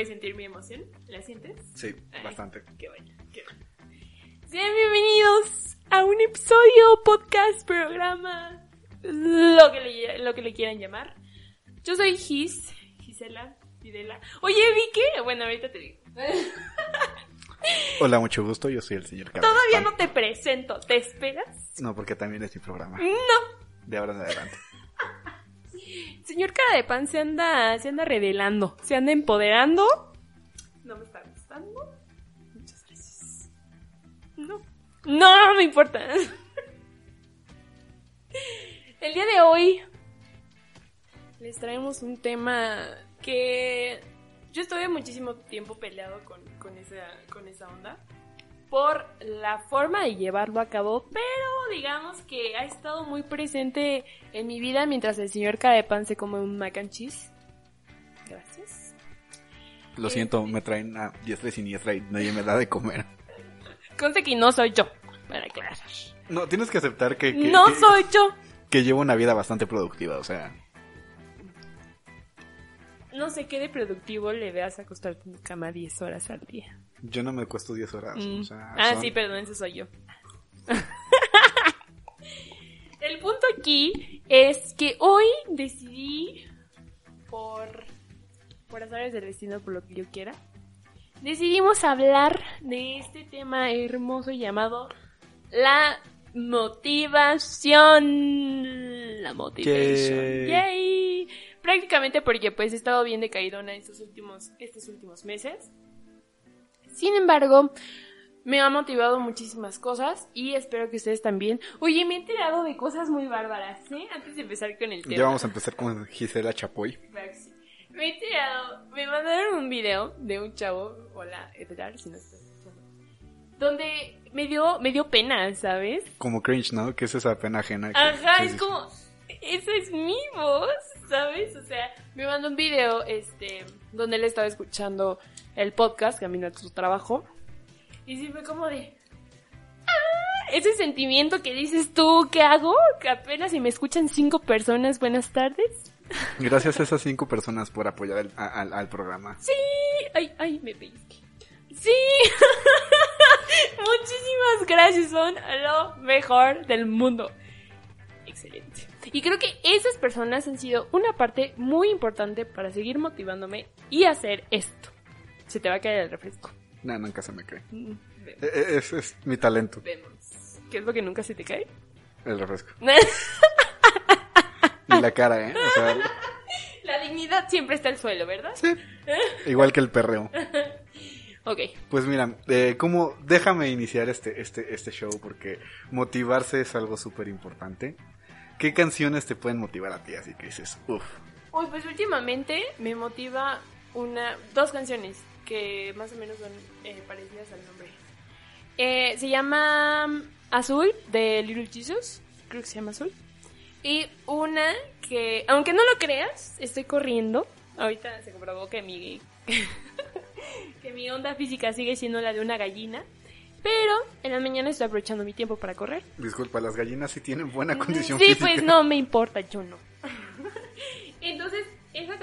puedes sentir mi emoción. ¿La sientes? Sí, Ay, bastante. Qué bueno, qué bueno. Sean bienvenidos a un episodio, podcast, programa, lo que le, lo que le quieran llamar. Yo soy Gis, Gisela, Fidela. Oye, Vicky, bueno, ahorita te digo. Hola, mucho gusto. Yo soy el señor Carlos. Todavía no te presento, ¿te esperas? No, porque también es mi programa. No. De ahora en adelante. Señor cara de pan se anda, se anda revelando, se anda empoderando. No me está gustando. Muchas gracias. No. No, no me importa. El día de hoy les traemos un tema que yo estuve muchísimo tiempo peleado con, con, esa, con esa onda por la forma de llevarlo a cabo, pero digamos que ha estado muy presente en mi vida mientras el señor Cadepan se come un mac and cheese. Gracias. Lo siento, me traen a diestra y siniestra y nadie me da de comer. Conste que no soy yo, para aclarar. No, tienes que aceptar que, que, No que- soy yo. que llevo una vida bastante productiva, o sea. No sé qué de productivo le veas a acostarte en tu cama 10 horas al día. Yo no me cuesto 10 horas. Mm. O sea, ah, son- sí, perdón, ese soy yo. El punto aquí es que hoy decidí, por, por azares del destino, por lo que yo quiera, decidimos hablar de este tema hermoso llamado la motivación. La motivación. Yay. Yay. Prácticamente porque pues he estado bien decaídona estos últimos, estos últimos meses. Sin embargo, me ha motivado muchísimas cosas y espero que ustedes también. Oye, me he enterado de cosas muy bárbaras, ¿eh? Antes de empezar con el tema. Ya vamos a empezar con Gisela Chapoy. Me he enterado, me mandaron un video de un chavo, hola Edgar, si no estás escuchando, donde me dio, me dio pena, ¿sabes? Como cringe, ¿no? Que es esa pena ajena. Ajá, que es dices, como, esa es mi voz, ¿sabes? O sea, me mandó un video, este, donde él estaba escuchando el podcast, camino a su trabajo, y sí fue como de, ah, ese sentimiento que dices tú, ¿qué hago? Que apenas si me escuchan cinco personas, buenas tardes. Gracias a esas cinco personas por apoyar el- a- al, al programa. Sí, ay, ay, me pellizqué. Sí, muchísimas gracias, son lo mejor del mundo. Excelente. Y creo que esas personas han sido una parte muy importante para seguir motivándome y hacer esto. Se te va a caer el refresco. No, nunca se me cae. Mm, Vemos. E- e- Es, es mi talento, vemos. ¿Qué es lo que nunca se te cae? el refresco. Y la cara, ¿eh? O sea, La dignidad siempre está al suelo, ¿verdad? sí. Igual que el perreo. Ok. Pues mira, eh, como déjame iniciar este, este, este show porque motivarse es algo súper importante. ¿Qué canciones te pueden motivar a ti? Así que dices, uff. Uy, pues últimamente me motiva una, dos canciones que más o menos son eh, parecidas al nombre. Eh, se llama mm, Azul de Little Jesus, creo que se llama Azul. Y una que, aunque no lo creas, estoy corriendo. Ahorita se comprobó que mi, que mi onda física sigue siendo la de una gallina. Pero en la mañana estoy aprovechando mi tiempo para correr. Disculpa, las gallinas sí tienen buena condición Sí, física. pues no me importa, yo no.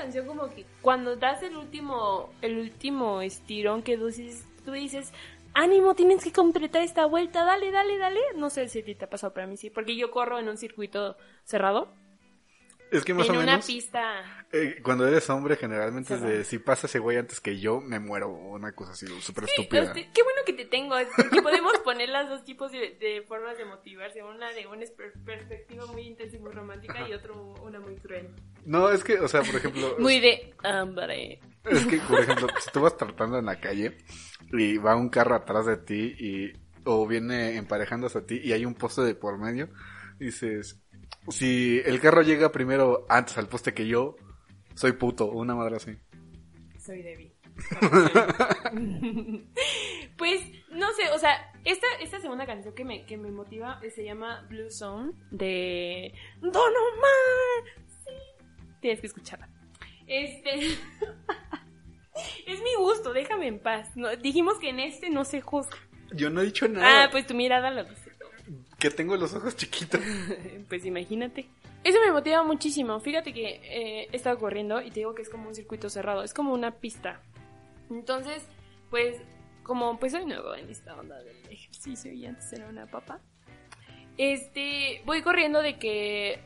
Canción como que cuando das el último, el último estirón que tú dices, tú dices, ánimo, tienes que completar esta vuelta, dale, dale, dale. No sé si te ha pasado, pero a mí sí, porque yo corro en un circuito cerrado, Es que más en o una menos, pista. eh, cuando eres hombre, generalmente es de si pasa ese güey antes que yo, me muero. Una cosa así súper Sí, estúpida. qué bueno que te tengo, porque podemos poner las dos tipos de, de formas de motivarse, una de una per- perspectiva muy intensa y muy romántica y otro una muy cruel. No, es que, o sea, por ejemplo, Muy de hambre. es que, por ejemplo, si tú vas tratando en la calle y va un carro atrás de ti y o viene emparejándose a ti y hay un poste de por medio, dices, si el carro llega primero antes al poste que yo, soy puto, una madre así. Soy débil. pues, no sé, o sea, esta, esta segunda canción que me, que me motiva eh, se llama Blue Zone de Don Omar. Tienes que escucharla. Este. es mi gusto, déjame en paz. No, dijimos que en este no se juzga. Yo no he dicho nada. Ah, pues tu mirada lo dice todo. Que tengo los ojos chiquitos. pues imagínate. Eso me motiva muchísimo. Fíjate que eh, he estado corriendo y te digo que es como un circuito cerrado. Es como una pista. Entonces, pues, como pues soy nuevo en esta onda del ejercicio y antes era una papa, este, voy corriendo de que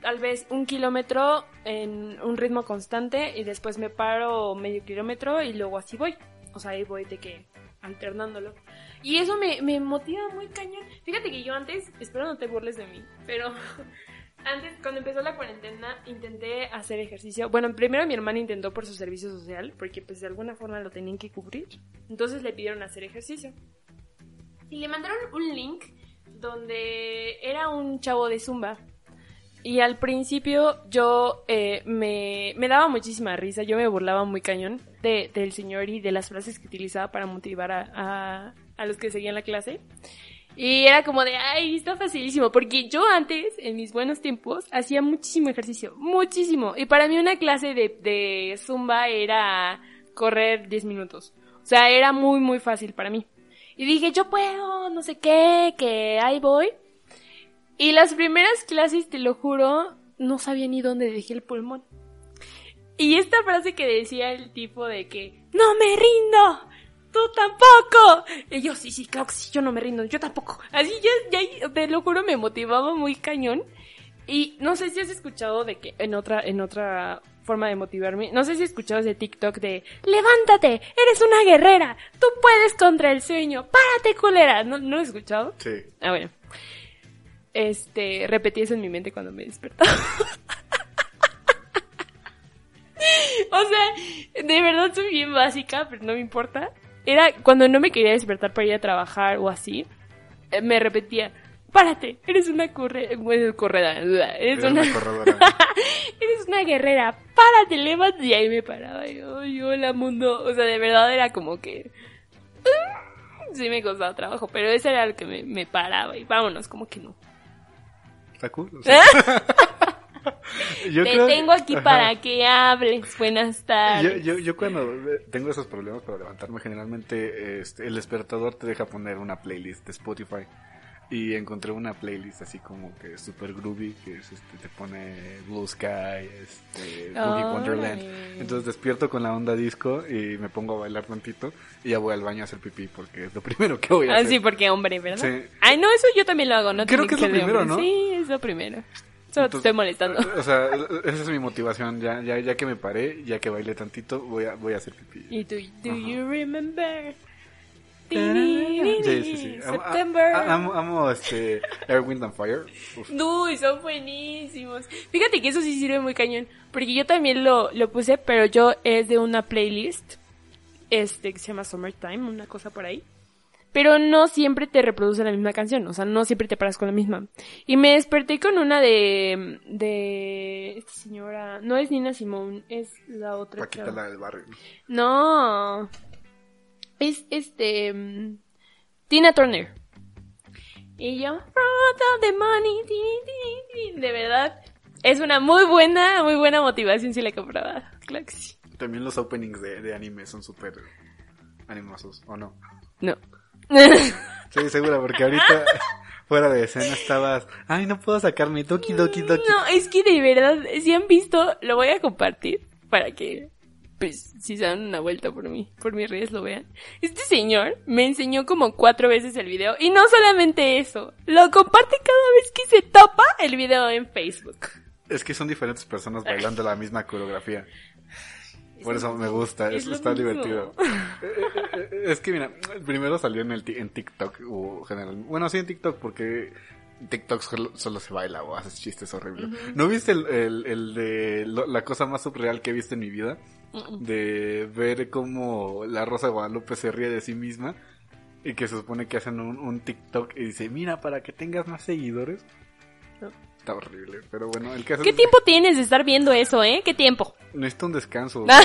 tal vez un kilómetro en un ritmo constante y después me paro medio kilómetro y luego así voy. O sea, ahí voy de que alternándolo. Y eso me, me motiva muy cañón. Fíjate que yo antes, espero no te burles de mí, pero antes, cuando empezó la cuarentena, intenté hacer ejercicio. Bueno, primero mi hermana intentó por su servicio social, porque pues de alguna forma lo tenían que cubrir. Entonces le pidieron hacer ejercicio. Y le mandaron un link donde era un chavo de Zumba. Y al principio yo eh, me, me daba muchísima risa, yo me burlaba muy cañón de, del señor y de las frases que utilizaba para motivar a, a, a los que seguían la clase. Y era como de, ay, está facilísimo, porque yo antes, en mis buenos tiempos, hacía muchísimo ejercicio, muchísimo. Y para mí una clase de, de zumba era correr 10 minutos. O sea, era muy, muy fácil para mí. Y dije, yo puedo, no sé qué, que ahí voy. Y las primeras clases, te lo juro, no sabía ni dónde dejé el pulmón. Y esta frase que decía el tipo de que, no me rindo, tú tampoco. Y yo, sí, sí, claro que sí, yo no me rindo, yo tampoco. Así ya, ya, te lo juro, me motivaba muy cañón. Y no sé si has escuchado de que en otra, en otra forma de motivarme, no sé si has escuchado ese TikTok de, levántate, eres una guerrera, tú puedes contra el sueño, párate culera. ¿No, ¿no lo has escuchado? Sí. Ah, bueno. Este, repetí eso en mi mente cuando me despertaba. o sea, de verdad soy bien básica, pero no me importa. Era cuando no me quería despertar para ir a trabajar o así, eh, me repetía, párate, eres una corre bueno, corredora, eres Eres una, una corredora. eres una guerrera, párate, levántate, y ahí me paraba, y yo, "Ay, hola mundo, o sea, de verdad era como que, sí me costaba trabajo, pero ese era el que me, me paraba, y vámonos, como que no. Está cool. o sea. Yo Te creo- tengo aquí ajá. para que hables, buenas Yo, tardes. yo, yo cuando eh, tengo esos problemas para levantarme, generalmente este, el despertador te deja poner una playlist de Spotify. Y encontré una playlist así como que super groovy, que es, este, te pone Blue Sky, este, Boogie Wonderland. Entonces despierto con la onda disco y me pongo a bailar tantito y ya voy al baño a hacer pipí porque es lo primero que voy a Ah, hacer. sí, porque hombre, ¿verdad? Sí. Ay, no, eso yo también lo hago, ¿no? Creo que es lo primero, hombre. ¿no? Sí, es lo primero. Solo te estoy molestando. O sea, esa es mi motivación. Ya, ya, ya que me paré, ya que bailé tantito, voy a, voy a hacer pipí. Y tú, do Ajá. you remember? Sí, sí, sí. September. amo, amo, este Air, Wind and Fire. Uf. Uy, son buenísimos. Fíjate que eso sí sirve muy cañón. Porque yo también lo, lo puse, pero yo es de una playlist. Este, que se llama Summertime, una cosa por ahí. Pero no siempre te reproduce la misma canción. O sea, no siempre te paras con la misma. Y me desperté con una de, de, esta señora, no es Nina Simone, es la otra. Paquita la del barrio. No. Es este. mm, Tina Turner. Y yo, "Front of the money. ti, ti, ti". De verdad. Es una muy buena, muy buena motivación si la compraba. Claro que sí. También los openings de, de anime son súper animosos, ¿o no? No. Sí, segura, porque ahorita fuera de escena estabas, ay, no puedo sacar mi Doki Doki Doki. No, es que de verdad, si han visto, lo voy a compartir para que, pues, si se dan una vuelta por mí, por mis redes lo vean. Este señor me enseñó como cuatro veces el video y no solamente eso, lo comparte cada vez que se topa el video en Facebook. Es que son diferentes personas bailando la misma coreografía. Por Es eso me gusta, es está divertido. Eh, eh, eh, es que mira, primero salió en el en TikTok o general, bueno sí en TikTok porque TikTok solo, solo se baila o haces chistes horribles. ¿No viste el, el, el de lo- la cosa más surreal que he visto en mi vida? De ver cómo la Rosa de Guadalupe se ríe de sí misma y que se supone que hacen un, un TikTok y dice, mira, para que tengas más seguidores. Está horrible, pero bueno, el caso ¿Qué es- tiempo tienes de estar viendo eso, eh? ¿Qué tiempo? Necesito un descanso. o sea,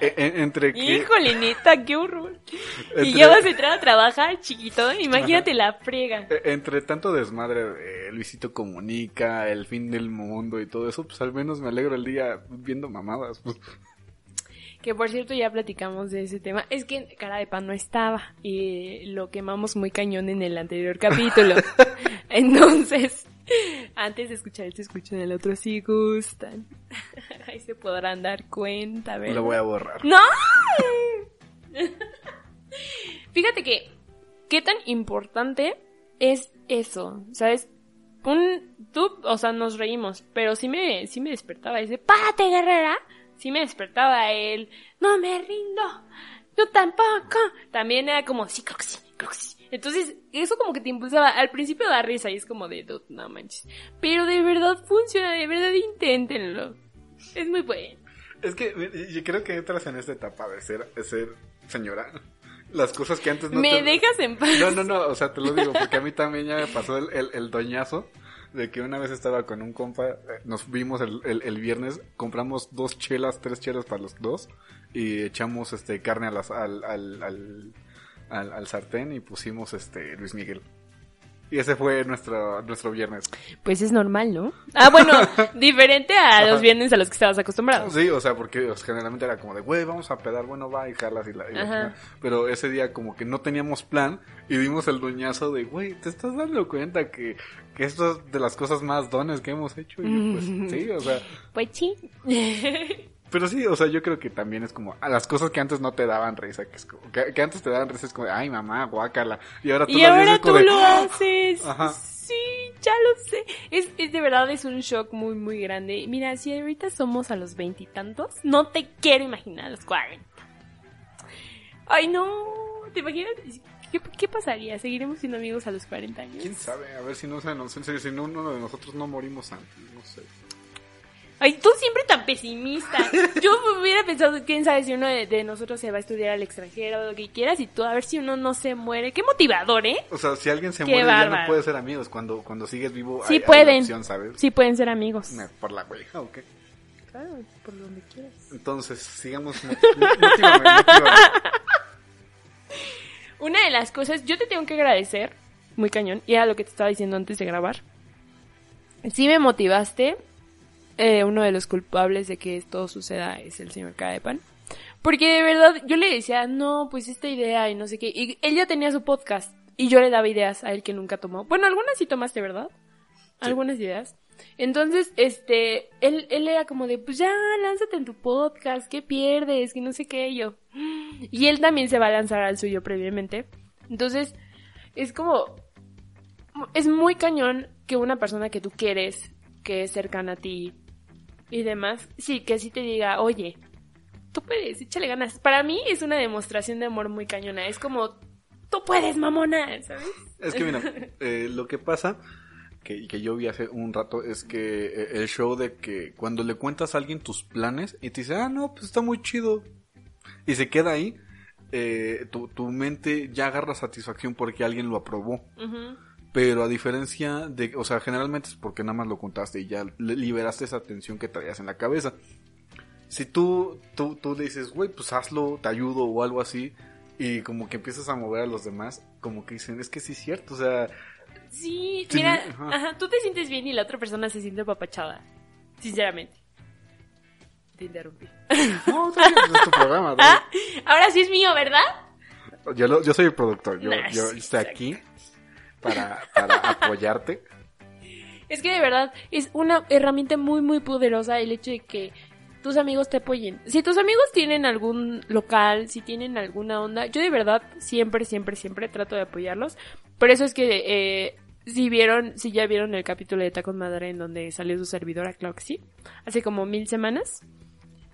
e- e- entre que... Híjole, neta, qué horror. Y entre- ya vas a entrar a trabajar, chiquito, imagínate la friega. e- Entre tanto desmadre de Luisito Comunica, el fin del mundo y todo eso, pues al menos me alegro el día viendo mamadas. pues. Que por cierto ya platicamos de ese tema. Es que cara de pan no estaba y lo quemamos muy cañón en el anterior capítulo. Entonces, antes de escuchar este, escuchen el otro si gustan. Ahí se podrán dar cuenta, ¿verdad? Lo voy a borrar. No, Fíjate que, ¿qué tan importante es eso? ¿Sabes? Un, tú, o sea, nos reímos, pero sí me, sí me despertaba ese, ¡párate, guerrera! Sí me despertaba él, ¡no me rindo! ¡Yo tampoco! También era como, sí, creo que sí, creo que sí. Entonces, eso como que te impulsaba. Al principio da risa y es como de, "Dude, no manches. Pero de verdad funciona, de verdad inténtenlo. Es muy bueno. Es que yo creo que entras en esta etapa de ser, de ser señora. Las cosas que antes no ¿Me te... dejas en paz? No, no, no, o sea, te lo digo, porque a mí también ya me pasó el, el, el doñazo de que una vez estaba con un compa, nos vimos el, el, el viernes, compramos dos chelas, tres chelas para los dos y echamos este carne a las, al, al, al, al sartén y pusimos este Luis Miguel. Y ese fue nuestro, nuestro viernes. Pues es normal, ¿no? Ah, bueno, diferente a los viernes a los que estabas acostumbrado. Sí, o sea, porque o sea, generalmente era como de, güey, vamos a pedar, bueno, va y jalas y la... y la. Pero ese día como que no teníamos plan y dimos el doñazo de, güey, ¿te estás dando cuenta que, que esto es de las cosas más dones que hemos hecho? Y yo, pues sí, o sea... Pues sí. Pero sí, o sea, yo creo que también es como a las cosas que antes no te daban risa, que, es como, que, que antes te daban risa, es como, ay, mamá, guácala. Y ahora tú y ahora tú de, lo "Ah". haces. Ajá. Sí, ya lo sé. Es, es de verdad, es un shock muy, muy grande. Mira, si ahorita somos a los veintitantos, no te quiero imaginar a los cuarenta. Ay, no. ¿Te imaginas? ¿Qué, qué pasaría? ¿Seguiremos siendo amigos a los 40 años? ¿Quién sabe? A ver si no, se nos- si, si no uno de nosotros no morimos antes, no sé. Ay, tú siempre tan pesimista. Yo hubiera pensado, quién sabe si uno de, de nosotros se va a estudiar al extranjero o lo que quieras y tú a ver si uno no se muere. Qué motivador, ¿eh? O sea, si alguien se Qué muere ya no puede ser amigos. Cuando, cuando sigues vivo Sí hay, hay pueden. opción, ¿sabes? Sí pueden ser amigos. Por la hueja o qué. Claro, por donde quieras. Entonces, sigamos. mot- motívame, motívame. Una de las cosas, yo te tengo que agradecer, muy cañón, y era lo que te estaba diciendo antes de grabar. Sí me motivaste. Eh, uno de los culpables de que esto suceda es el señor Cara de Pan. Porque de verdad, yo le decía, no, pues esta idea y no sé qué. Y él ya tenía su podcast. Y yo le daba ideas a él que nunca tomó. Bueno, algunas sí tomaste, ¿verdad? Algunas ideas. Entonces, este, él, él era como de, pues ya, lánzate en tu podcast, ¿qué pierdes? Que no sé qué, y yo. Y él también se va a lanzar al suyo previamente. Entonces, es como, es muy cañón que una persona que tú quieres, que es cercana a ti y demás, sí, que sí te diga, oye, tú puedes, échale ganas. Para mí es una demostración de amor muy cañona. Es como, tú puedes, mamona, ¿sabes? Es que mira, eh, lo que pasa, que, que yo vi hace un rato, es que eh, el show de que cuando le cuentas a alguien tus planes y te dice, ah, no, pues está muy chido. Y se queda ahí, eh, tu, tu mente ya agarra satisfacción porque alguien lo aprobó. Pero a diferencia de, o sea, generalmente es porque nada más lo contaste y ya liberaste esa tensión que traías en la cabeza. Si tú, tú, tú le dices, güey, pues hazlo, te ayudo o algo así, y como que empiezas a mover a los demás, como que dicen, es que sí es cierto, o sea, Sí, Sí, mira, ajá. ajá, tú te sientes bien y la otra persona se siente papachada. Sinceramente. Te interrumpí. no, es tu programa, ¿no? Ah, ahora sí es mío, ¿verdad? yo, lo- yo soy el productor, yo, estoy exacto. aquí para, apoyarte. Es que de verdad es una herramienta muy, muy poderosa el hecho de que tus amigos te apoyen. Si tus amigos tienen algún local, si tienen alguna onda, yo de verdad siempre, siempre, siempre trato de apoyarlos. Por eso es que eh, si vieron, si ya vieron el capítulo de Tacos Madre en donde salió su servidora, claro que sí, hace como mil semanas.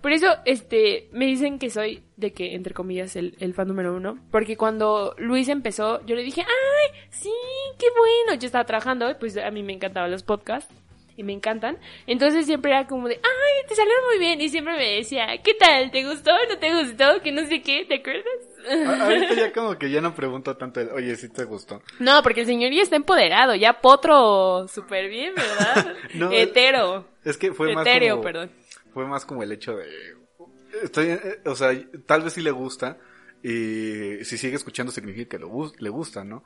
Por eso, este, me dicen que soy de que, entre comillas, el, el fan número uno. Porque cuando Luis empezó, yo le dije, ¡ay, sí, qué bueno! Yo estaba trabajando, y pues a mí me encantaban los podcasts. Y me encantan. Entonces siempre era como de, ¡ay, te salieron muy bien! Y siempre me decía, ¿qué tal? ¿Te gustó? ¿No te gustó? Que no sé qué, ¿te acuerdas? A- Ahorita ya como que ya no pregunto tanto, el, oye, si te gustó. No, porque el señor ya está empoderado, ya potro súper bien, ¿verdad? No, Hetero. Es que fue más Etéreo, como, perdón. Fue más como el hecho de estoy eh, o sea tal vez sí le gusta y si sigue escuchando significa que lo le gusta no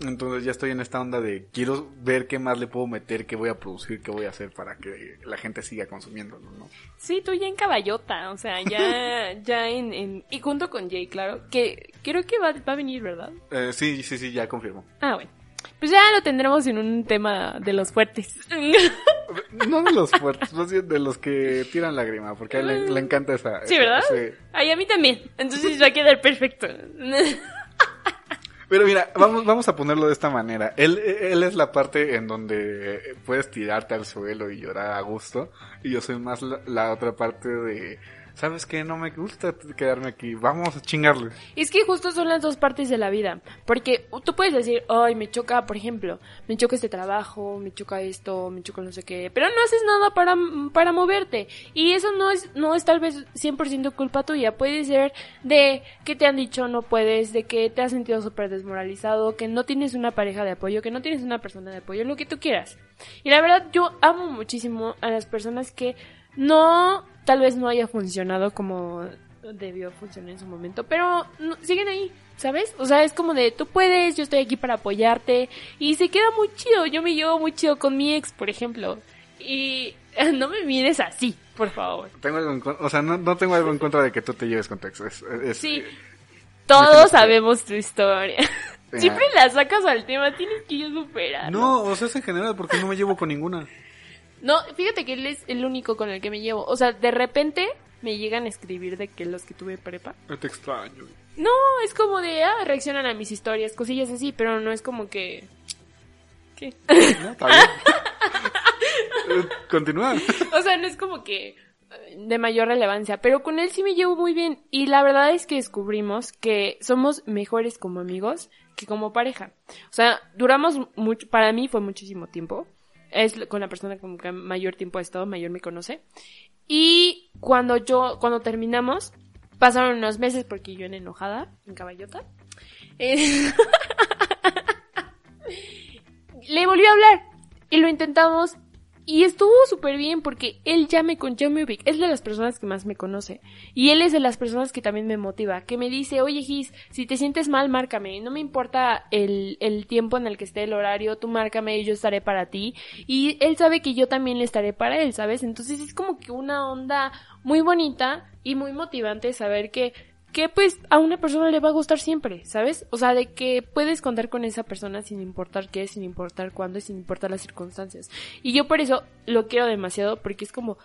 entonces ya estoy en esta onda de quiero ver qué más le puedo meter qué voy a producir qué voy a hacer para que la gente siga consumiéndolo no Sí, tú ya en caballota, o sea, ya, ya en, en, y junto con Jay, claro, que creo que va, va a venir, ¿verdad? Eh, sí sí sí ya confirmo Ah, bueno. Pues ya lo tendremos en un tema de los fuertes. No de los fuertes, más bien de los que tiran lágrima, porque a él le, le encanta esa. Sí, esa- ¿verdad? ese- Ay, a mí también. Entonces va a quedar perfecto. Pero mira, vamos, vamos a ponerlo de esta manera. Él, él es la parte en donde puedes tirarte al suelo y llorar a gusto. Y yo soy más la, la otra parte de, ¿sabes qué? No me gusta quedarme aquí. Vamos a chingarle. Es que justo son las dos partes de la vida. Porque tú puedes decir, ay, me choca, por ejemplo, me choca este trabajo, me choca esto, me choca no sé qué. Pero no haces nada para, para moverte. Y eso no es, no es tal vez 100% culpa tuya. Puede ser de que te han dicho no puedes, de que te has sentido súper desmoralizado, que no tienes una pareja de apoyo, que no tienes una persona de apoyo, lo que tú quieras. Y la verdad, yo amo muchísimo a las personas que no, tal vez no haya funcionado como debió funcionar en su momento, pero no- siguen ahí, ¿sabes? O sea, es como de, tú puedes, yo estoy aquí para apoyarte, y se queda muy chido, yo me llevo muy chido con mi ex, por ejemplo, y no me mires así, por favor. Tengo algo o sea, no, no tengo algo en contra de que tú te lleves con tu ex. Es- es- Sí, eh, todos sabemos tu historia. Siempre la sacas al tema, tienes que yo superar. No, o sea, es en general, porque no me llevo con ninguna. No, fíjate que él es el único con el que me llevo. O sea, de repente me llegan a escribir de que los que tuve prepa. Te extraño. No, es como de, ah, reaccionan a mis historias, cosillas así, pero no es como que... ¿Qué? ¿No? ¿Está bien? Eh, Continúa. o sea, no es como que eh, de mayor relevancia, pero con él sí me llevo muy bien. Y la verdad es que descubrimos que somos mejores como amigos que como pareja. O sea, duramos mucho, para mí fue muchísimo tiempo. Es con la persona con que mayor tiempo he estado, mayor me conoce. Y cuando yo, cuando terminamos, pasaron unos meses porque yo en enojada, en caballota. eh, le volví a hablar y lo intentamos y estuvo súper bien porque él ya me, ya me ubica. Es de las personas que más me conoce. Y él es de las personas que también me motiva. Que me dice, oye Gis, si te sientes mal, márcame. No me importa el, el tiempo en el que esté el horario, tú márcame y yo estaré para ti. Y él sabe que yo también le estaré para él, ¿sabes? Entonces es como que una onda muy bonita y muy motivante saber que que pues a una persona le va a gustar siempre, ¿sabes? O sea, de que puedes contar con esa persona sin importar qué, sin importar cuándo y sin importar las circunstancias. Y yo por eso lo quiero demasiado porque es como,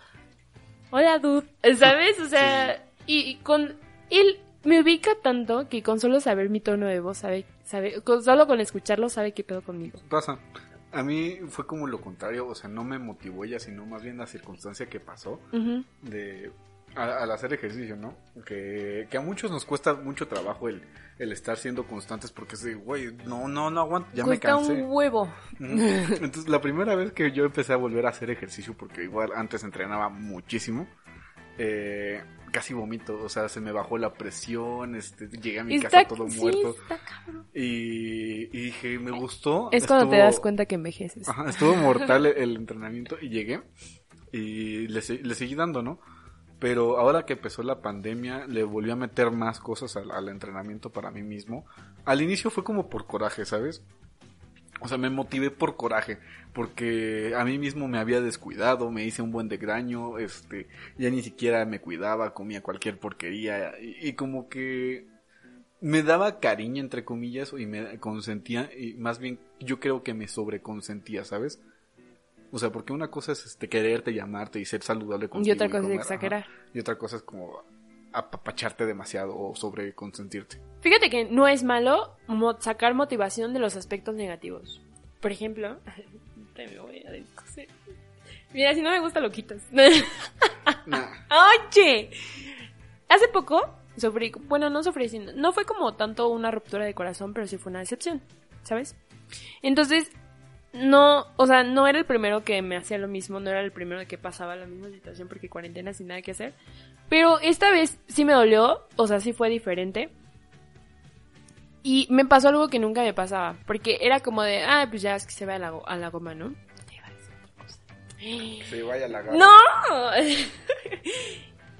hola dude, ¿sabes? O sea, y, y con él me ubica tanto que con solo saber mi tono de voz sabe, sabe, con, solo con escucharlo sabe qué pedo conmigo. Pasa. A mí fue como lo contrario, o sea, no me motivó ella, sino más bien la circunstancia que pasó Ujú. de al hacer ejercicio, ¿no? Que, que a muchos nos cuesta mucho trabajo el, el estar siendo constantes porque es de, güey, no, no, no aguanto, ya Cuesta me cansé. un huevo. Entonces, la primera vez que yo empecé a volver a hacer ejercicio, porque igual antes entrenaba muchísimo, eh, casi vomito, o sea, se me bajó la presión, este, llegué a mi Está, casa todo sí, muerto está cabrón. y, y dije, me gustó. Es cuando te das cuenta que envejeces. Ajá, estuvo mortal el, el entrenamiento y llegué y le, le seguí dando, ¿no? Pero ahora que empezó la pandemia, le volví a meter más cosas al, entrenamiento para mí mismo. Al inicio fue como por coraje, ¿sabes? O sea, me motivé por coraje, porque a mí mismo me había descuidado, me hice un buen degraño, este, ya ni siquiera me cuidaba, comía cualquier porquería, y, y como que me daba cariño, entre comillas, y me consentía, y más bien yo creo que me sobreconsentía, ¿sabes? O sea, porque una cosa es este, quererte, llamarte y ser saludable Y contigo. otra cosa es comer, exagerar. ajá, y otra cosa es como apapacharte demasiado o sobreconsentirte. Fíjate que no es malo mo- sacar motivación de los aspectos negativos. Por ejemplo, te me voy a descoser. Mira, si no me gusta lo quitas. Nah. Oye, hace poco sufrí, bueno, no sufrí, sino- no fue como tanto una ruptura de corazón, pero sí fue una decepción, ¿sabes? Entonces, no, o sea, no era el primero que me hacía lo mismo, no era el primero que pasaba la misma situación porque cuarentena sin nada que hacer. Pero esta vez sí me dolió, o sea, sí fue diferente. Y me pasó algo que nunca me pasaba, porque era como de, ah, pues ya es que se va a a la goma, ¿no? Te iba a decir otra cosa. Se vaya la ¡No!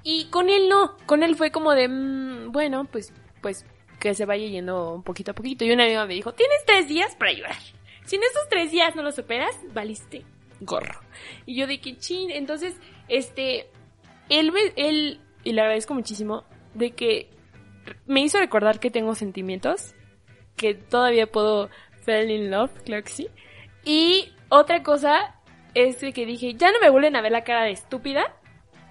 y con él no, con él fue como de, mm, bueno, pues, pues que se vaya yendo un poquito a poquito. Y una amiga me dijo, tienes tres días para llorar. Si en esos tres días no lo superas, valiste gorro. Y yo de que chin, entonces, este, él, me- él, y le agradezco muchísimo, de que me hizo recordar que tengo sentimientos, que todavía puedo fell in love, claro que sí. Y otra cosa es que dije, ya no me vuelven a ver la cara de estúpida.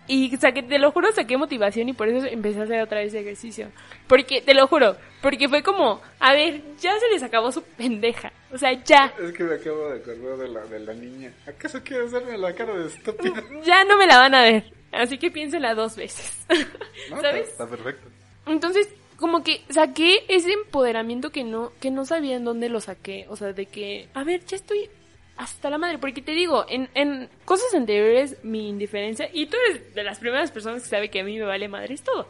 Y saqué, te lo juro, saqué motivación y por eso empecé a hacer otra vez ejercicio. Porque, te lo juro, porque fue como, a ver, ya se les acabó su pendeja. O sea, ya. Es que me acabo de acordar de la, de la niña. ¿Acaso quiere hacerme la cara de estúpida? Ya no me la van a ver. Así que piénsela dos veces. No, ¿Sabes? Está, está perfecto. Entonces, como que saqué ese empoderamiento que no, que no sabía en dónde lo saqué. O sea, de que, a ver, ya estoy hasta la madre. Porque te digo, en, en cosas anteriores, mi indiferencia, y tú eres de las primeras personas que sabe que a mí me vale madre, es todo.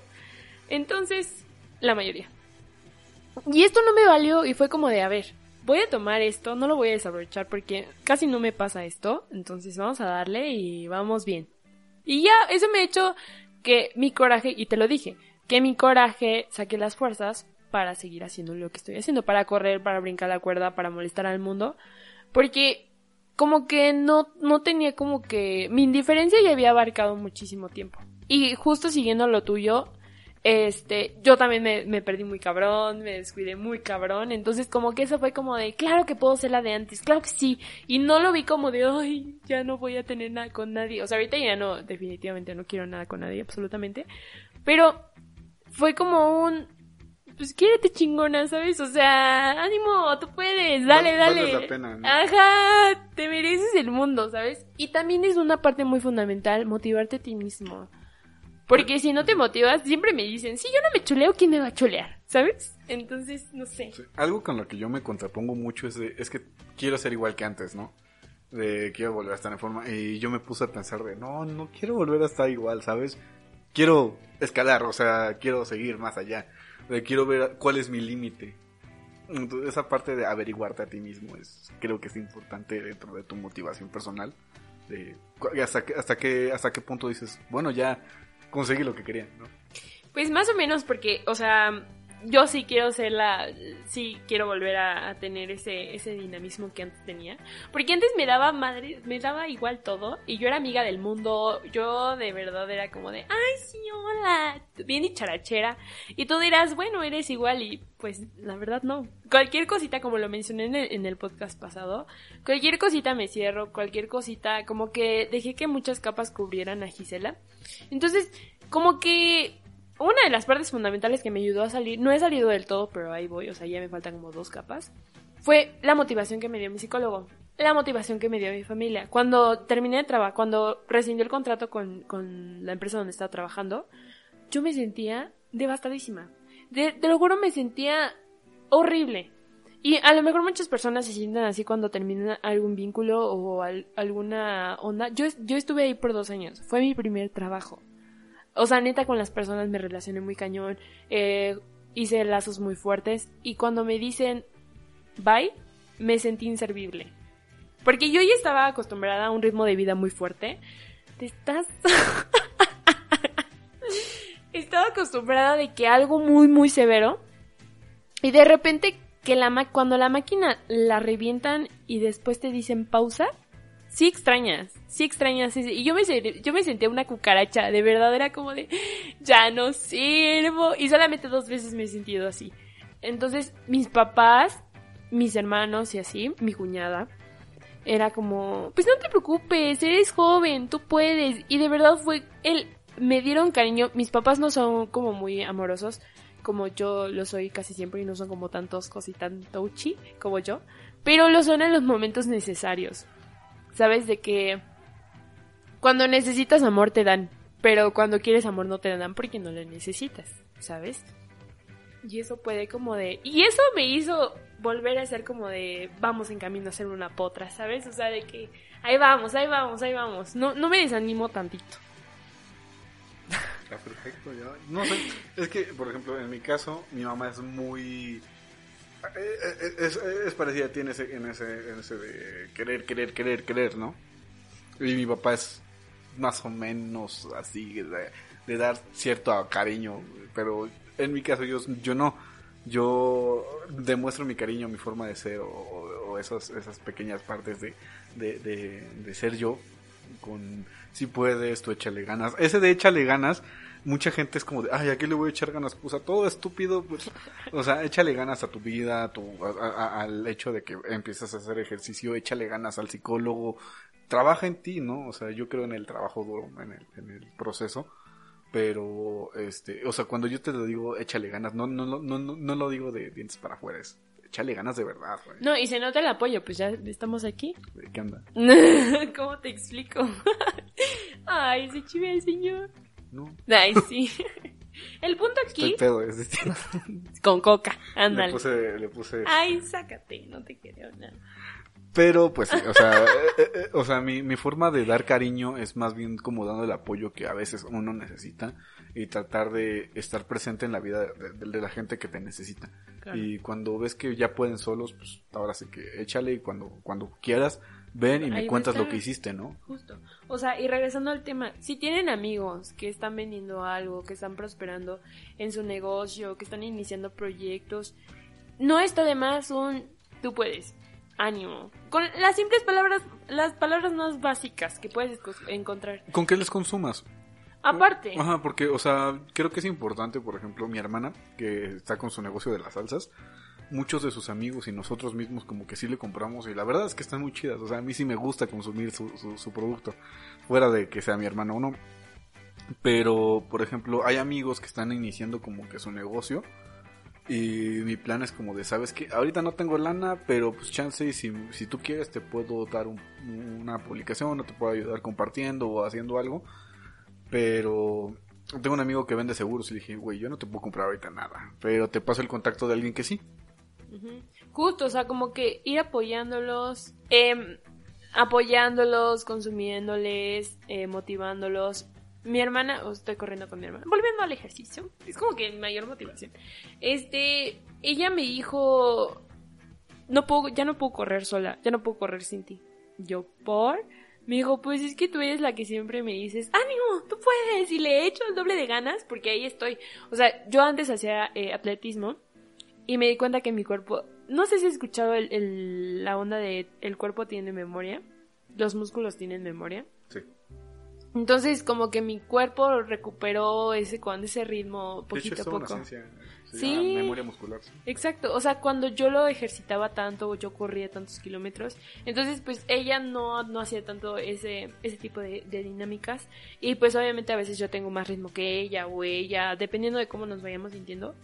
Entonces, la mayoría. Y esto no me valió y fue como de, a ver, voy a tomar esto, no lo voy a desaprovechar porque casi no me pasa esto. Entonces vamos a darle y vamos bien. Y ya, eso me ha hecho que mi coraje, y te lo dije, que mi coraje saque las fuerzas para seguir haciendo lo que estoy haciendo, para correr, para brincar la cuerda, para molestar al mundo, porque como que no, no tenía como que mi indiferencia ya había abarcado muchísimo tiempo. Y justo siguiendo lo tuyo, este, yo también me, me perdí muy cabrón, me descuidé muy cabrón, entonces como que eso fue como de, claro que puedo ser la de antes, claro que sí, y no lo vi como de, ay, ya no voy a tener nada con nadie, o sea, ahorita ya no, definitivamente no quiero nada con nadie, absolutamente, pero fue como un, pues quiérete chingona, ¿sabes? O sea, ánimo, tú puedes, dale, dale. la pena, ¿no? Ajá, te mereces el mundo, ¿sabes? Y también es una parte muy fundamental motivarte a ti mismo. Porque si no te motivas, siempre me dicen, si yo no me chuleo, ¿quién me va a chulear? ¿Sabes? Entonces, no sé. Sí, Algo con lo que yo me contrapongo mucho es, de- es que quiero ser igual que antes, ¿no? De quiero volver a estar en forma. Y yo me puse a pensar de, no, no quiero volver a estar igual, ¿sabes? Quiero escalar, o sea, quiero seguir más allá. De, quiero ver cuál es mi límite. Esa parte de averiguarte a ti mismo es, creo que es importante dentro de tu motivación personal. De, hasta, que, hasta, que, hasta qué punto dices, bueno, ya conseguí lo que quería, ¿no? Pues más o menos porque, o sea, yo sí quiero ser la, sí quiero volver a, a tener ese, ese dinamismo que antes tenía. Porque antes me daba madre, me daba igual todo y yo era amiga del mundo, yo de verdad era como de, ay sí, hola, bien dicharachera. Y tú dirás, bueno, eres igual y pues la verdad no. Cualquier cosita, como lo mencioné en el, en el podcast pasado, cualquier cosita me cierro, cualquier cosita, como que dejé que muchas capas cubrieran a Gisela. Entonces, como que una de las partes fundamentales que me ayudó a salir, no he salido del todo, pero ahí voy, o sea, ya me faltan como dos capas, fue la motivación que me dio mi psicólogo, la motivación que me dio mi familia. Cuando terminé de trabajar, cuando rescindió el contrato con, con la empresa donde estaba trabajando, yo me sentía devastadísima. De- te lo juro, me sentía horrible. Y a lo mejor muchas personas se sienten así cuando terminan algún vínculo o al- alguna onda. Yo, yo estuve ahí por dos años. Fue mi primer trabajo. O sea, neta, con las personas me relacioné muy cañón. eh, hice lazos muy fuertes. Y cuando me dicen bye, me sentí inservible. Porque yo ya estaba acostumbrada a un ritmo de vida muy fuerte. Te estás. estaba acostumbrada de que algo muy, muy severo. Y de repente, que la ma- cuando la máquina la revientan y después te dicen pausa, sí extrañas, sí extrañas. Y yo me, yo me sentía una cucaracha, de verdad era como de, ya no sirvo. Y solamente dos veces me he sentido así. Entonces, mis papás, mis hermanos y así, mi cuñada, era como, pues no te preocupes, eres joven, tú puedes. Y de verdad fue, él, me dieron cariño. Mis papás no son como muy amorosos, como yo lo soy casi siempre y no son como tan toscos y tan touchy como yo. Pero lo son en los momentos necesarios. Sabes de que cuando necesitas amor te dan, pero cuando quieres amor no te dan porque no lo necesitas, ¿sabes? Y eso puede como de... Y eso me hizo volver a ser como de... Vamos en camino a ser una potra, ¿sabes? O sea, de que... Ahí vamos, ahí vamos, ahí vamos. No, no me desanimo tantito. Está perfecto, ya. No sé, es que, por ejemplo, en mi caso, mi mamá es muy... eh, eh, Es, es parecida a ti en ese, en, ese, de querer, querer, querer, querer, ¿no? Y mi papá es más o menos así, de, de dar cierto cariño, pero en mi caso yo, yo no. Yo demuestro mi cariño, mi forma de ser o, o esas, esas pequeñas partes de, de, de, de ser yo con si puedes, tú échale ganas. Ese de échale ganas mucha gente es como de, ay, ¿a qué le voy a echar ganas? Pues a todo estúpido, pues, o sea, échale ganas a tu vida, a tu, a- a- al hecho de que empiezas a hacer ejercicio, échale ganas al psicólogo, trabaja en ti, ¿no? O sea, yo creo en el trabajo duro, en el, en el proceso, pero, este, o sea, cuando yo te lo digo, échale ganas, no, no, no, no, no, lo digo de dientes para afuera, es, échale ganas de verdad, güey. No, y se nota el apoyo, pues ya estamos aquí. ¿Qué anda? ¿Cómo te explico? Ay, se chive el señor. No, Ay, sí. El punto estoy aquí, pedo, es distinto. con coca, Le puse, le puse Ay, sácate, no te creo nada. Pero, pues, sí, o sea, eh, eh, eh, o sea, mi, mi forma de dar cariño es más bien como dando el apoyo que a veces uno necesita y tratar de estar presente en la vida de, de- de la gente que te necesita. Claro. Y cuando ves que ya pueden solos, pues ahora sí que échale y cuando, cuando quieras, ven y me cuentas lo que hiciste, ¿no? Justo. O sea, y regresando al tema, si tienen amigos que están vendiendo algo, que están prosperando en su negocio, que están iniciando proyectos, no está de más un tú puedes. Ánimo. Con las simples palabras, las palabras más básicas que puedes encontrar. ¿Con qué les consumas? Aparte, Ajá, porque, o sea, creo que es importante, por ejemplo, mi hermana, que está con su negocio de las salsas, muchos de sus amigos y nosotros mismos como que sí le compramos y la verdad es que están muy chidas, o sea, a mí sí me gusta consumir su, su, producto, fuera de que sea mi hermana o no. Pero, por ejemplo, hay amigos que están iniciando como que su negocio y mi plan es como de, sabes que ahorita no tengo lana, pero pues chance y si, si tú quieres te puedo dar un- una publicación o te puedo ayudar compartiendo o haciendo algo. Pero tengo un amigo que vende seguros y dije, güey, yo no te puedo comprar ahorita nada, pero te paso el contacto de alguien que sí. Justo, o sea, como que ir apoyándolos, em, apoyándolos, consumiéndoles, eh, motivándolos. Mi hermana, o estoy corriendo con mi hermana, volviendo al ejercicio, es como que mayor motivación. Este, ella me dijo, no puedo, ya no puedo correr sola, ya no puedo correr sin ti. Yo, ¿por? Me dijo, pues es que tú eres la que siempre me dices, ánimo, tú puedes, y le he hecho el doble de ganas, porque ahí estoy. O sea, yo antes hacía eh, atletismo, y me di cuenta que mi cuerpo, no sé si has escuchado el, el- la onda de el cuerpo tiene memoria, los músculos tienen memoria. Sí. Entonces como que mi cuerpo recuperó ese cuando ese ritmo De hecho, poquito a toda una poco. ciencia. Se Sí. llama memoria muscular. sí. Exacto, o sea, cuando yo lo ejercitaba tanto, yo corría tantos kilómetros, entonces pues ella no, no hacía tanto ese, ese tipo de, de dinámicas y pues obviamente a veces yo tengo más ritmo que ella o ella, dependiendo de cómo nos vayamos sintiendo.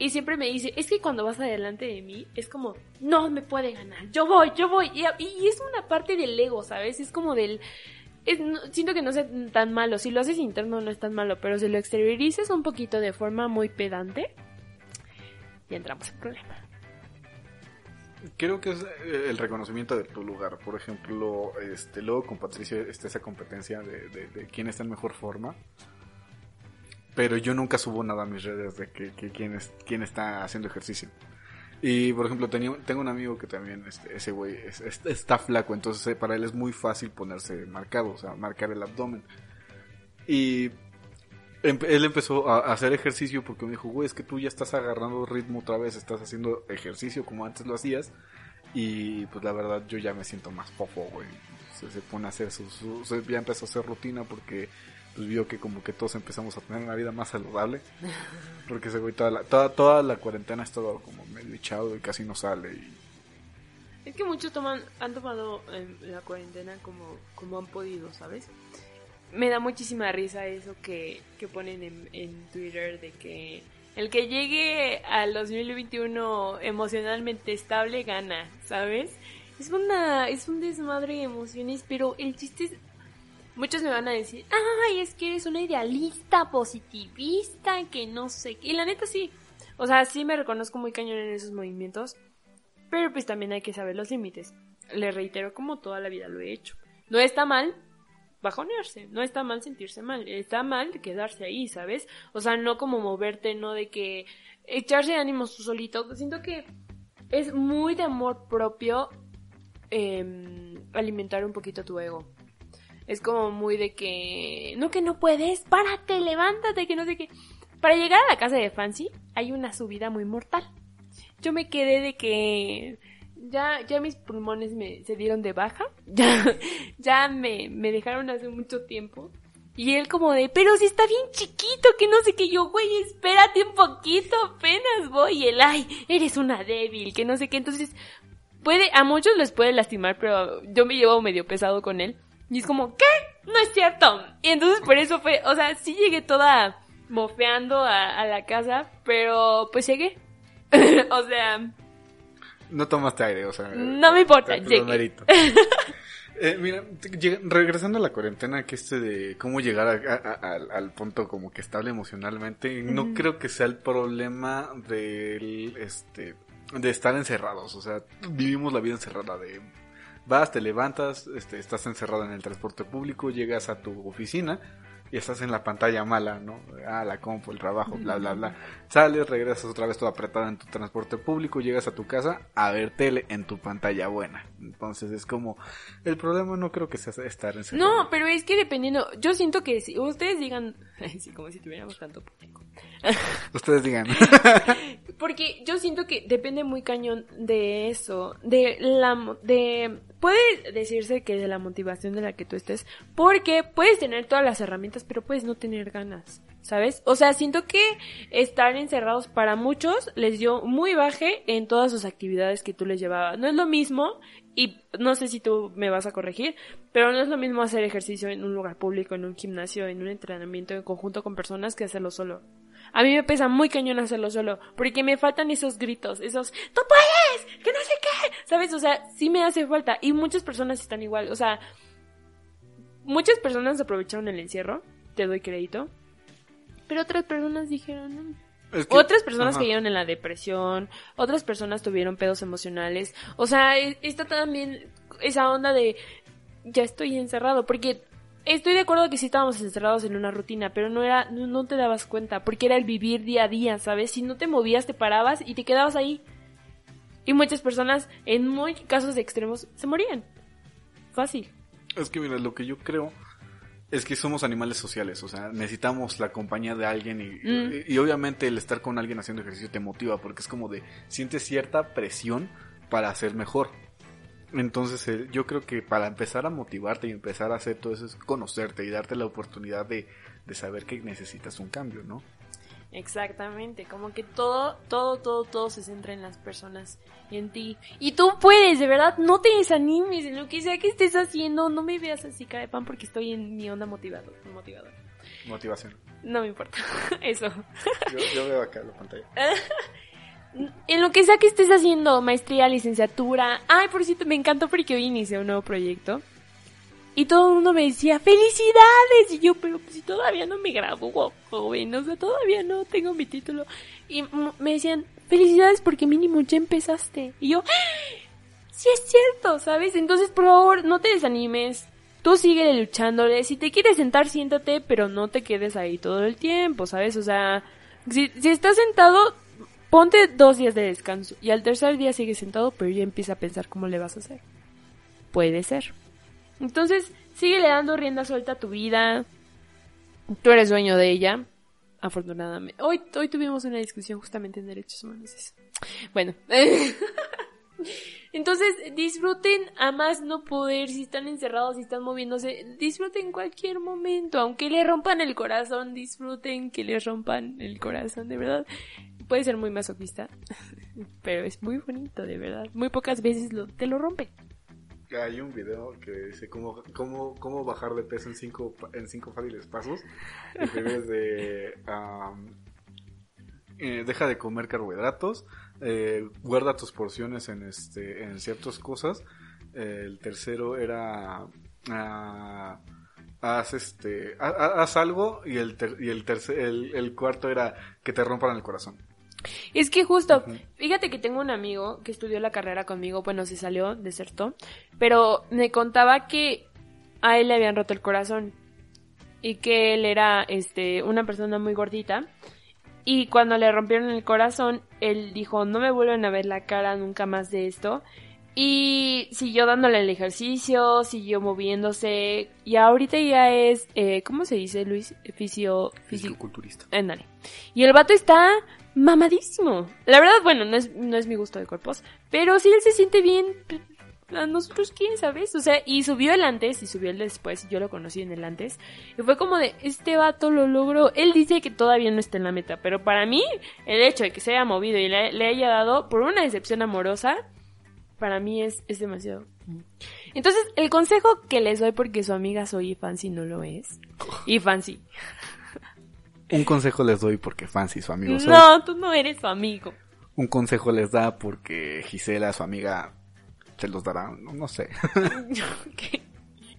Y siempre me dice, es que cuando vas adelante de mí, es como, no me puede ganar, yo voy, yo voy. Y, es una parte del ego, ¿sabes? Es como del... siento que no es tan malo, si lo haces interno no es tan malo, pero si lo exteriorizas un poquito de forma muy pedante, y entramos en problema. Creo que es eh, el reconocimiento de tu lugar. Por ejemplo, este, luego con Patricio está esa competencia de, de- de quién está en mejor forma. Pero yo nunca subo nada a mis redes de que, que quién, es, quién está haciendo ejercicio. Y por ejemplo, tenía, tengo un amigo que también, este, ese güey es- es- está flaco, entonces eh, para él es muy fácil ponerse marcado, o sea, marcar el abdomen. Y él empezó a hacer ejercicio porque me dijo, güey, es que tú ya estás agarrando ritmo otra vez, estás haciendo ejercicio como antes lo hacías. Y pues la verdad yo ya me siento más fofo, güey. Se, se pone a hacer su, su- se- ya empezó a hacer rutina porque pues vio que como que todos empezamos a tener una vida más saludable. Porque ese güey toda la, toda, toda la cuarentena ha estado como medio echado y casi no sale. Y, Es que muchos toman, han tomado eh, la cuarentena como, como han podido, ¿sabes? Me da muchísima risa eso que, que ponen en, en Twitter de que el que llegue al 2021 emocionalmente estable gana, ¿sabes? Es una, es un desmadre de emociones, pero el chiste es, muchos me van a decir, ay, es que eres una idealista, positivista, que no sé qué. Y la neta sí, o sea, sí me reconozco muy cañón en esos movimientos, pero pues también hay que saber los límites. Le reitero como toda la vida lo he hecho. No está mal bajonearse, no está mal sentirse mal, está mal quedarse ahí, ¿sabes? O sea, no como moverte, no de que echarse ánimos tú solito. Siento que es muy de amor propio em, alimentar un poquito tu ego. Es como muy de que, no que no puedes, párate, levántate, que no sé qué. Para llegar a la casa de Fancy hay una subida muy mortal. Yo me quedé de que ya, ya mis pulmones me se dieron de baja, ya, ya me, me dejaron hace mucho tiempo Y él como de, pero si está bien chiquito, que no sé qué yo, güey, espérate un poquito, apenas voy. Y ay, eres una débil, que no sé qué. Entonces, puede, a muchos les puede lastimar, pero yo me llevo medio pesado con él. Y es como, ¿qué? No es cierto. Y entonces por eso fue, o sea, sí llegué toda mofeando a, a la casa, pero pues llegué. o sea, No tomaste aire, o sea. No me importa, te- te llegué. Eh, mira, regresando a la cuarentena, que este de cómo llegar a- al, punto como que estable emocionalmente, no creo que sea el problema del, este, de estar encerrados. O sea, vivimos la vida encerrada de, vas, te levantas, este, estás encerrado en el transporte público, llegas a tu oficina y estás en la pantalla mala, ¿no? Ah, la compu, el trabajo, bla, bla, bla. Sales, regresas otra vez todo apretado en tu transporte público, llegas a tu casa a ver tele en tu pantalla buena. Entonces es como, el problema no creo que sea estar encerrado. No, pero es que dependiendo, yo siento que si ustedes digan, ay, sí, como si tuviéramos tanto público. Ustedes digan. Porque yo siento que depende muy cañón de eso, de la, de, puede decirse que de la motivación de la que tú estés, porque puedes tener todas las herramientas, pero puedes no tener ganas, ¿sabes? O sea, siento que estar encerrados para muchos les dio muy baje en todas sus actividades que tú les llevabas. No es lo mismo, y no sé si tú me vas a corregir, pero no es lo mismo hacer ejercicio en un lugar público, en un gimnasio, en un entrenamiento en conjunto con personas que hacerlo solo. A mí me pesa muy cañón hacerlo solo, porque me faltan esos gritos, esos, ¡tú puedes! ¡Que no sé qué! ¿Sabes? O sea, sí me hace falta. Y muchas personas están igual. O sea, muchas personas aprovecharon el encierro, te doy crédito. Pero otras personas dijeron. Es que- otras personas Ajá. cayeron en la depresión, otras personas tuvieron pedos emocionales. O sea, e- está también esa onda de ya estoy encerrado, porque estoy de acuerdo que sí estábamos encerrados en una rutina, pero no era no, no te dabas cuenta, porque era el vivir día a día, ¿sabes? Si no te movías, te parabas y te quedabas ahí. Y muchas personas en muy casos extremos se morían. Fácil. Es que mira, lo que yo creo es que somos animales sociales, o sea, necesitamos la compañía de alguien y, Mm. y, y obviamente el estar con alguien haciendo ejercicio te motiva porque es como de sientes cierta presión para hacer mejor. Entonces eh, yo creo que para empezar a motivarte y empezar a hacer todo eso es conocerte y darte la oportunidad de, de saber que necesitas un cambio, ¿no? Exactamente, como que todo, todo, todo, todo se centra en las personas y en ti. Y tú puedes, de verdad, no te desanimes en lo que sea que estés haciendo. No me veas así cara de pan porque estoy en mi onda motivador, motivador. Motivación. No me importa, eso. Yo, yo veo acá la pantalla. En lo que sea que estés haciendo, maestría, licenciatura. Ay, por cierto, me encantó porque hoy inicié un nuevo proyecto. Y todo el mundo me decía, ¡felicidades! Y yo, pero pues, si todavía no me gradúo, joven, o sea, todavía no tengo mi título. Y me decían, ¡felicidades porque mínimo ya empezaste! Y yo, ¡Ah! sí es cierto, ¿sabes? Entonces, por favor, no te desanimes. Tú sigue luchándole. Si te quieres sentar, siéntate, pero no te quedes ahí todo el tiempo, ¿sabes? O sea, si, si estás sentado, ponte dos días de descanso. Y al tercer día sigues sentado, pero ya empieza a pensar cómo le vas a hacer. Puede ser. Entonces, sigue dando rienda suelta a tu vida. Tú eres dueño de ella. Afortunadamente. Hoy, hoy tuvimos una discusión justamente en derechos humanos. Bueno. Entonces, disfruten a más no poder, si están encerrados, si están moviéndose, disfruten cualquier momento, aunque le rompan el corazón, disfruten que les rompan el corazón, de verdad. Puede ser muy masoquista, pero es muy bonito, de verdad. Muy pocas veces te lo rompen. Hay un video que dice cómo, cómo, cómo bajar de peso en cinco, en cinco fáciles pasos. El primero de... eh, deja de comer carbohidratos, eh, guarda tus porciones en, este, en ciertas cosas. El tercero era... ah, haz este ha- ha- haz algo y el ter- y el, el cuarto era que te rompan el corazón Es que justo, fíjate que tengo un amigo que estudió la carrera conmigo, bueno, se salió, desertó, pero me contaba que a él le habían roto el corazón y que él era este una persona muy gordita y cuando le rompieron el corazón, él dijo, "No me vuelven a ver la cara nunca más de esto." Y siguió dándole el ejercicio, siguió moviéndose y ahorita ya es, eh, ¿cómo se dice, Luis? Fisio, fisiculturista Ándale. Y el vato está mamadísimo. La verdad, bueno, no es, no es mi gusto de cuerpos, pero si él se siente bien, a nosotros quién, ¿sabes? O sea, y subió el antes y subió el después, yo lo conocí en el antes, y fue como de, este vato lo logró, él dice que todavía no está en la meta, pero para mí, el hecho de que se haya movido y le, le haya dado por una decepción amorosa, para mí es, es demasiado. Entonces, el consejo que les doy porque su amiga soy y Fancy no lo es, y Fancy. Un consejo les doy porque Fancy, su amigo, soy. No, tú no eres su amigo. Un consejo les da porque Gisela, su amiga, se los dará, no, no sé.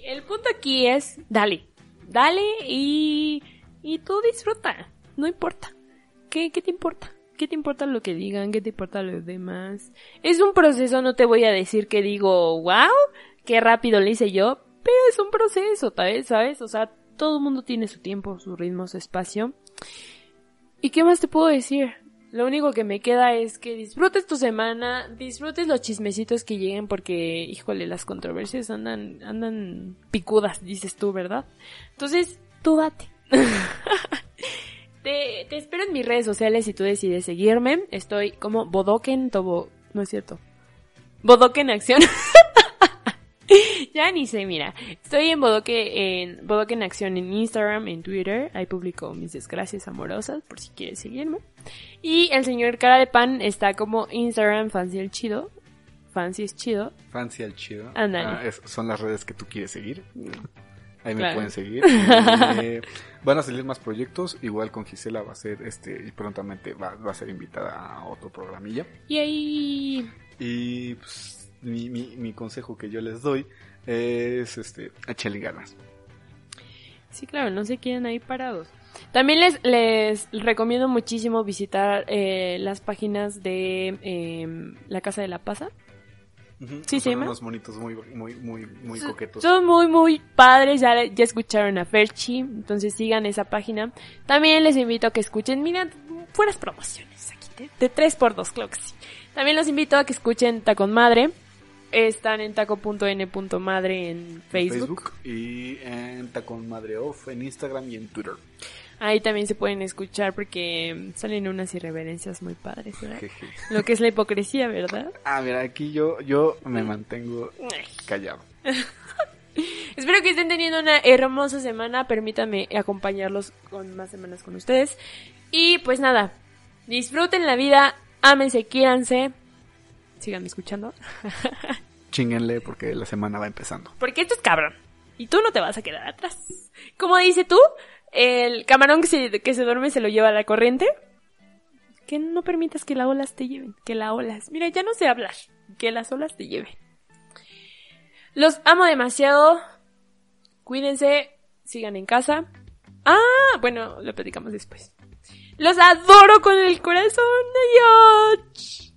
El punto aquí es, dale, dale y, y tú disfruta, no importa. ¿Qué, ¿Qué te importa? ¿Qué te importa lo que digan? ¿Qué te importa lo demás? Es un proceso, no te voy a decir que digo, wow, qué rápido lo hice yo, pero es un proceso, ¿sabes? ¿sabes? O sea, todo el mundo tiene su tiempo, su ritmo, su espacio. ¿Y qué más te puedo decir? Lo único que me queda es que disfrutes tu semana, disfrutes los chismecitos que lleguen porque, híjole, las controversias andan, andan picudas, dices tú, ¿verdad? Entonces, tú date. te, espero en mis redes sociales si tú decides seguirme. Estoy como Bodoken Tobo, no es cierto. Bodoken Acción. ya ni sé, mira. Estoy en Bodoque, en Bodoque en Acción en Instagram, en Twitter. Ahí publico mis desgracias amorosas, por si quieres seguirme. Y el señor Cara de Pan está como Instagram Fancy el Chido. Fancy es chido. Fancy al chido. Ah, es- son las redes que tú quieres seguir. Ahí me pueden seguir. Eh, van a salir más proyectos. Igual con Gisela va a ser, este, y prontamente va, va a ser invitada a otro programilla. Y ahí... Y pues, mi, mi, mi consejo que yo les doy es, este, échale ganas. Sí, claro, no se queden ahí parados. También les, les recomiendo muchísimo visitar eh, las páginas de em, La Casa de la Pasa. Sí, se Son llama. unos monitos muy, muy, muy, muy coquetos. Son muy, muy padres. Ya, ya escucharon a Ferchi. Entonces sigan esa página. También les invito a que escuchen. Mira, fueras promociones aquí. De, de 3x2, claro que sí. También los invito a que escuchen Tacon Madre. Están en taco.n.madre en Facebook. Facebook y en Tacón Madre Off en Instagram y en Twitter. Ahí también se pueden escuchar porque salen unas irreverencias muy padres, ¿verdad? Jeje. Lo que es la hipocresía, ¿verdad? Ah, mira, aquí yo, yo me mantengo callado. Espero que estén teniendo una hermosa semana. Permítanme acompañarlos con más semanas con ustedes. Y pues nada, disfruten la vida, ámense, quiéranse. Síganme escuchando. Chinguenle porque la semana va empezando. Porque esto es cabrón. Y tú no te vas a quedar atrás. Como dice tú, el camarón que se, que se duerme se lo lleva a la corriente. Que no permitas que las olas te lleven. Que las olas. Mira, ya no sé hablar. Que las olas te lleven. Los amo demasiado. Cuídense. Sigan en casa. Ah, bueno, lo platicamos después. Los adoro con el corazón. Adiós.